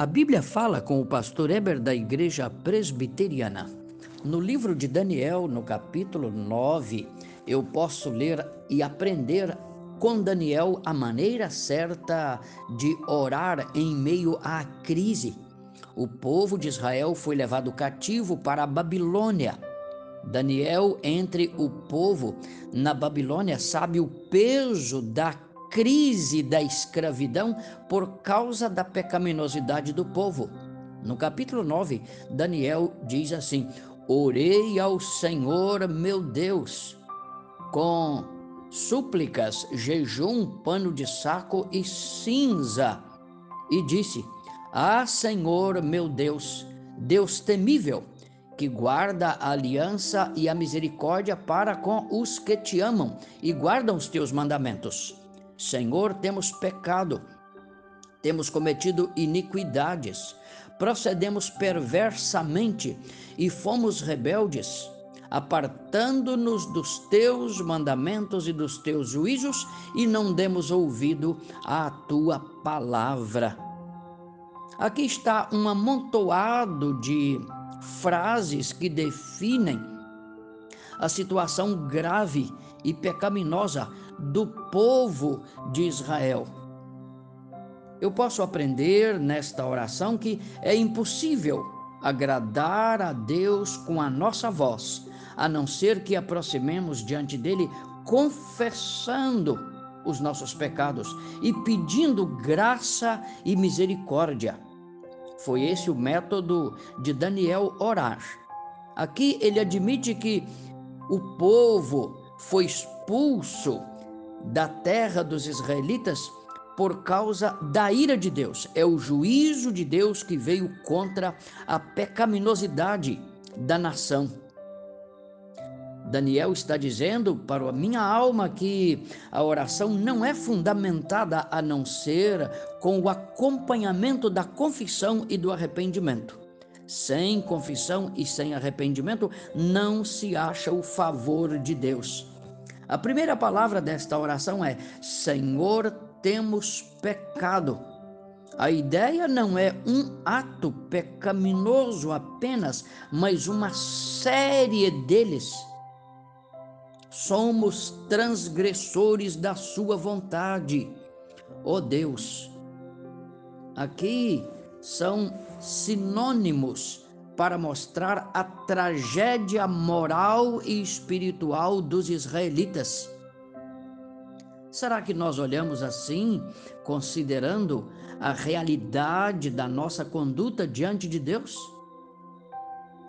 A Bíblia fala com o pastor Eber da Igreja Presbiteriana. No livro de Daniel, no capítulo 9, eu posso ler e aprender com Daniel a maneira certa de orar em meio à crise. O povo de Israel foi levado cativo para a Babilônia. Daniel, entre o povo na Babilônia, sabe o peso da crise da escravidão por causa da pecaminosidade do povo. No capítulo 9, Daniel diz assim: Orei ao Senhor meu Deus com súplicas, jejum, pano de saco e cinza, e disse: Ah, Senhor meu Deus, Deus temível, que guarda a aliança e a misericórdia para com os que te amam e guardam os teus mandamentos. Senhor, temos pecado, temos cometido iniquidades, procedemos perversamente e fomos rebeldes, apartando-nos dos teus mandamentos e dos teus juízos e não demos ouvido à tua palavra. Aqui está um amontoado de frases que definem a situação grave e pecaminosa do povo de Israel. Eu posso aprender nesta oração que é impossível agradar a Deus com a nossa voz, a não ser que aproximemos diante dele confessando os nossos pecados e pedindo graça e misericórdia. Foi esse o método de Daniel orar. Aqui ele admite que o povo foi expulso da terra dos israelitas por causa da ira de Deus. É o juízo de Deus que veio contra a pecaminosidade da nação. Daniel está dizendo para a minha alma que a oração não é fundamentada a não ser com o acompanhamento da confissão e do arrependimento. Sem confissão e sem arrependimento não se acha o favor de Deus. A primeira palavra desta oração é: Senhor, temos pecado. A ideia não é um ato pecaminoso apenas, mas uma série deles. Somos transgressores da Sua vontade. Oh Deus, aqui são sinônimos para mostrar a tragédia moral e espiritual dos israelitas. Será que nós olhamos assim, considerando a realidade da nossa conduta diante de Deus?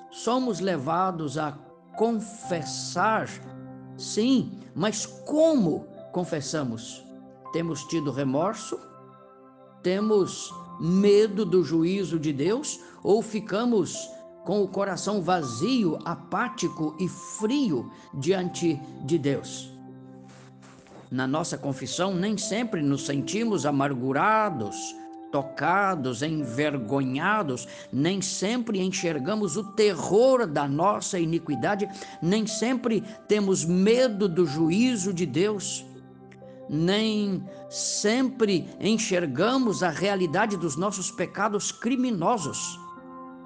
Somos levados a confessar, sim, mas como confessamos? Temos tido remorso? Temos medo do juízo de Deus ou ficamos com o coração vazio, apático e frio diante de Deus. Na nossa confissão, nem sempre nos sentimos amargurados, tocados, envergonhados, nem sempre enxergamos o terror da nossa iniquidade, nem sempre temos medo do juízo de Deus, nem sempre enxergamos a realidade dos nossos pecados criminosos.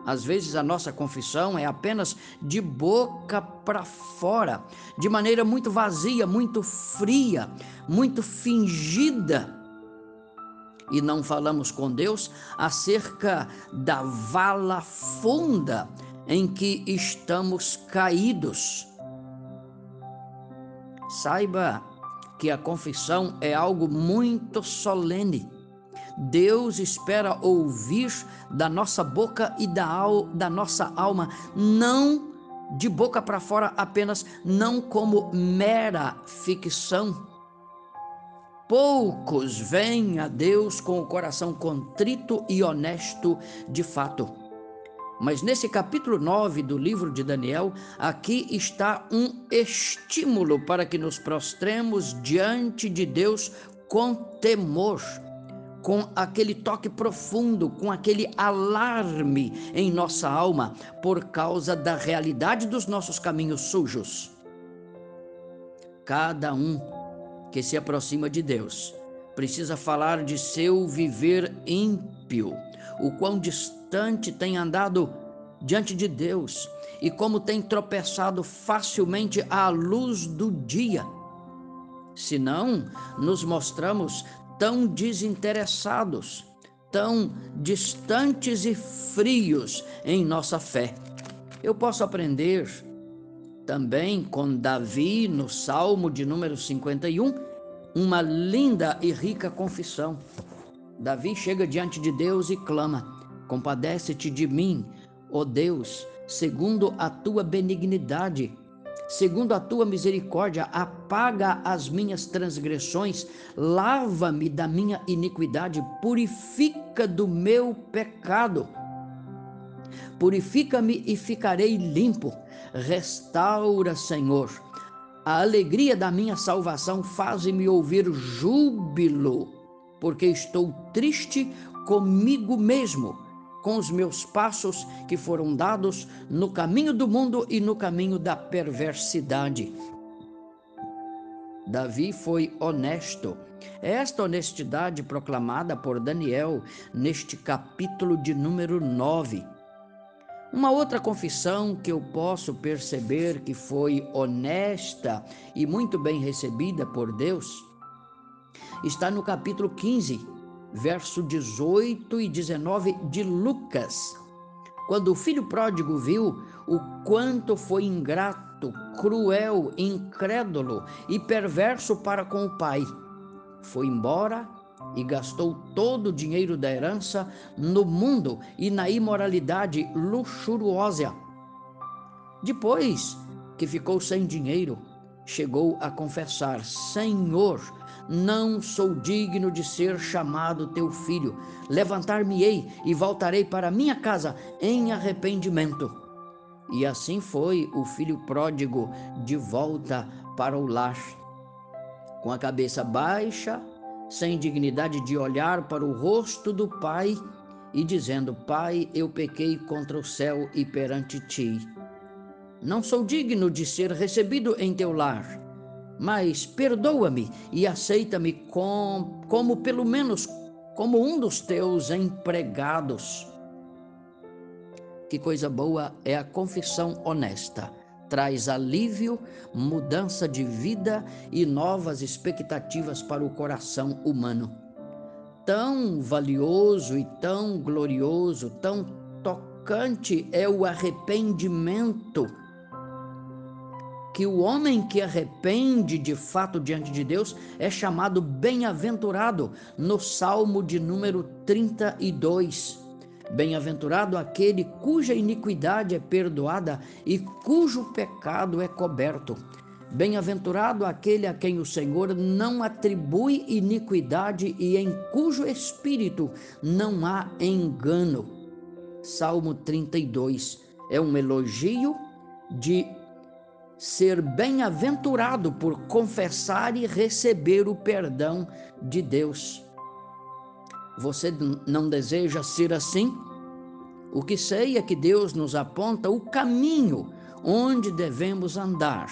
Às vezes a nossa confissão é apenas de boca para fora, de maneira muito vazia, muito fria, muito fingida. E não falamos com Deus acerca da vala funda em que estamos caídos. Saiba que a confissão é algo muito solene Deus espera ouvir da nossa boca e da, al, da nossa alma, não de boca para fora apenas, não como mera ficção. Poucos vêm a Deus com o coração contrito e honesto de fato. Mas nesse capítulo 9 do livro de Daniel, aqui está um estímulo para que nos prostremos diante de Deus com temor com aquele toque profundo, com aquele alarme em nossa alma por causa da realidade dos nossos caminhos sujos. Cada um que se aproxima de Deus precisa falar de seu viver ímpio, o quão distante tem andado diante de Deus e como tem tropeçado facilmente à luz do dia. Se não, nos mostramos tão desinteressados, tão distantes e frios em nossa fé. Eu posso aprender também com Davi no Salmo de número 51, uma linda e rica confissão. Davi chega diante de Deus e clama: Compadece-te de mim, ó Deus, segundo a tua benignidade, segundo a tua misericórdia, apaga as minhas transgressões, lava-me da minha iniquidade, purifica do meu pecado. Purifica-me e ficarei limpo. Restaura, Senhor, a alegria da minha salvação, faz-me ouvir júbilo, porque estou triste comigo mesmo com os meus passos que foram dados no caminho do mundo e no caminho da perversidade. Davi foi honesto. É esta honestidade proclamada por Daniel neste capítulo de número 9. Uma outra confissão que eu posso perceber que foi honesta e muito bem recebida por Deus está no capítulo 15, verso 18 e 19 de Lucas. Quando o filho pródigo viu o quanto foi ingrato, cruel, incrédulo e perverso para com o pai, foi embora e gastou todo o dinheiro da herança no mundo e na imoralidade luxuriosa. Depois que ficou sem dinheiro, chegou a confessar: Senhor, não sou digno de ser chamado teu filho. Levantar-me-ei e voltarei para minha casa em arrependimento. E assim foi o filho pródigo de volta para o lar. Com a cabeça baixa, sem dignidade de olhar para o rosto do pai e dizendo: Pai, eu pequei contra o céu e perante ti. Não sou digno de ser recebido em teu lar mas perdoa-me e aceita-me com, como pelo menos como um dos teus empregados. Que coisa boa é a confissão honesta. Traz alívio, mudança de vida e novas expectativas para o coração humano. Tão valioso e tão glorioso, tão tocante é o arrependimento que o homem que arrepende de fato diante de Deus é chamado bem-aventurado, no Salmo de número 32. Bem-aventurado aquele cuja iniquidade é perdoada e cujo pecado é coberto. Bem-aventurado aquele a quem o Senhor não atribui iniquidade e em cujo espírito não há engano. Salmo 32 é um elogio de ser bem-aventurado por confessar e receber o perdão de Deus. Você não deseja ser assim? O que sei é que Deus nos aponta o caminho onde devemos andar.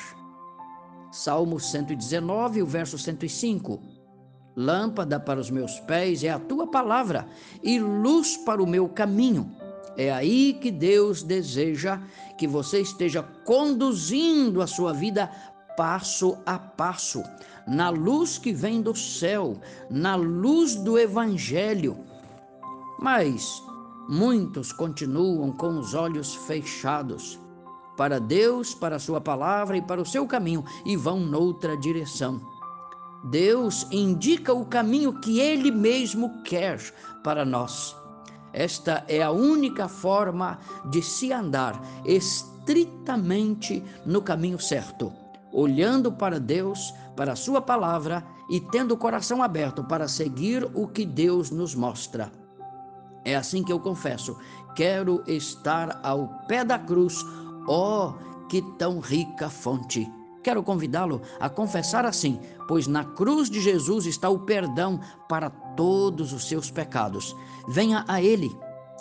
Salmo 119, o verso 105. Lâmpada para os meus pés é a tua palavra e luz para o meu caminho. É aí que Deus deseja que você esteja conduzindo a sua vida passo a passo, na luz que vem do céu, na luz do Evangelho. Mas muitos continuam com os olhos fechados para Deus, para a Sua palavra e para o seu caminho e vão noutra direção. Deus indica o caminho que Ele mesmo quer para nós. Esta é a única forma de se andar estritamente no caminho certo, olhando para Deus, para a Sua palavra e tendo o coração aberto para seguir o que Deus nos mostra. É assim que eu confesso: quero estar ao pé da cruz, ó, oh, que tão rica fonte. Quero convidá-lo a confessar assim, pois na cruz de Jesus está o perdão para todos os seus pecados. Venha a Ele,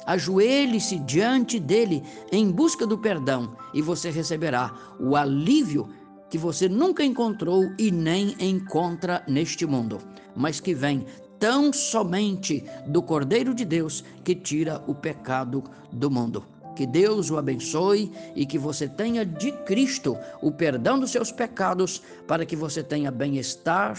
ajoelhe-se diante dele em busca do perdão e você receberá o alívio que você nunca encontrou e nem encontra neste mundo, mas que vem tão somente do Cordeiro de Deus que tira o pecado do mundo. Que Deus o abençoe e que você tenha de Cristo o perdão dos seus pecados, para que você tenha bem-estar,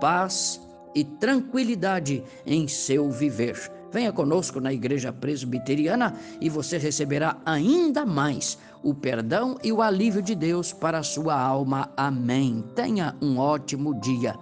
paz e tranquilidade em seu viver. Venha conosco na Igreja Presbiteriana e você receberá ainda mais o perdão e o alívio de Deus para a sua alma. Amém. Tenha um ótimo dia.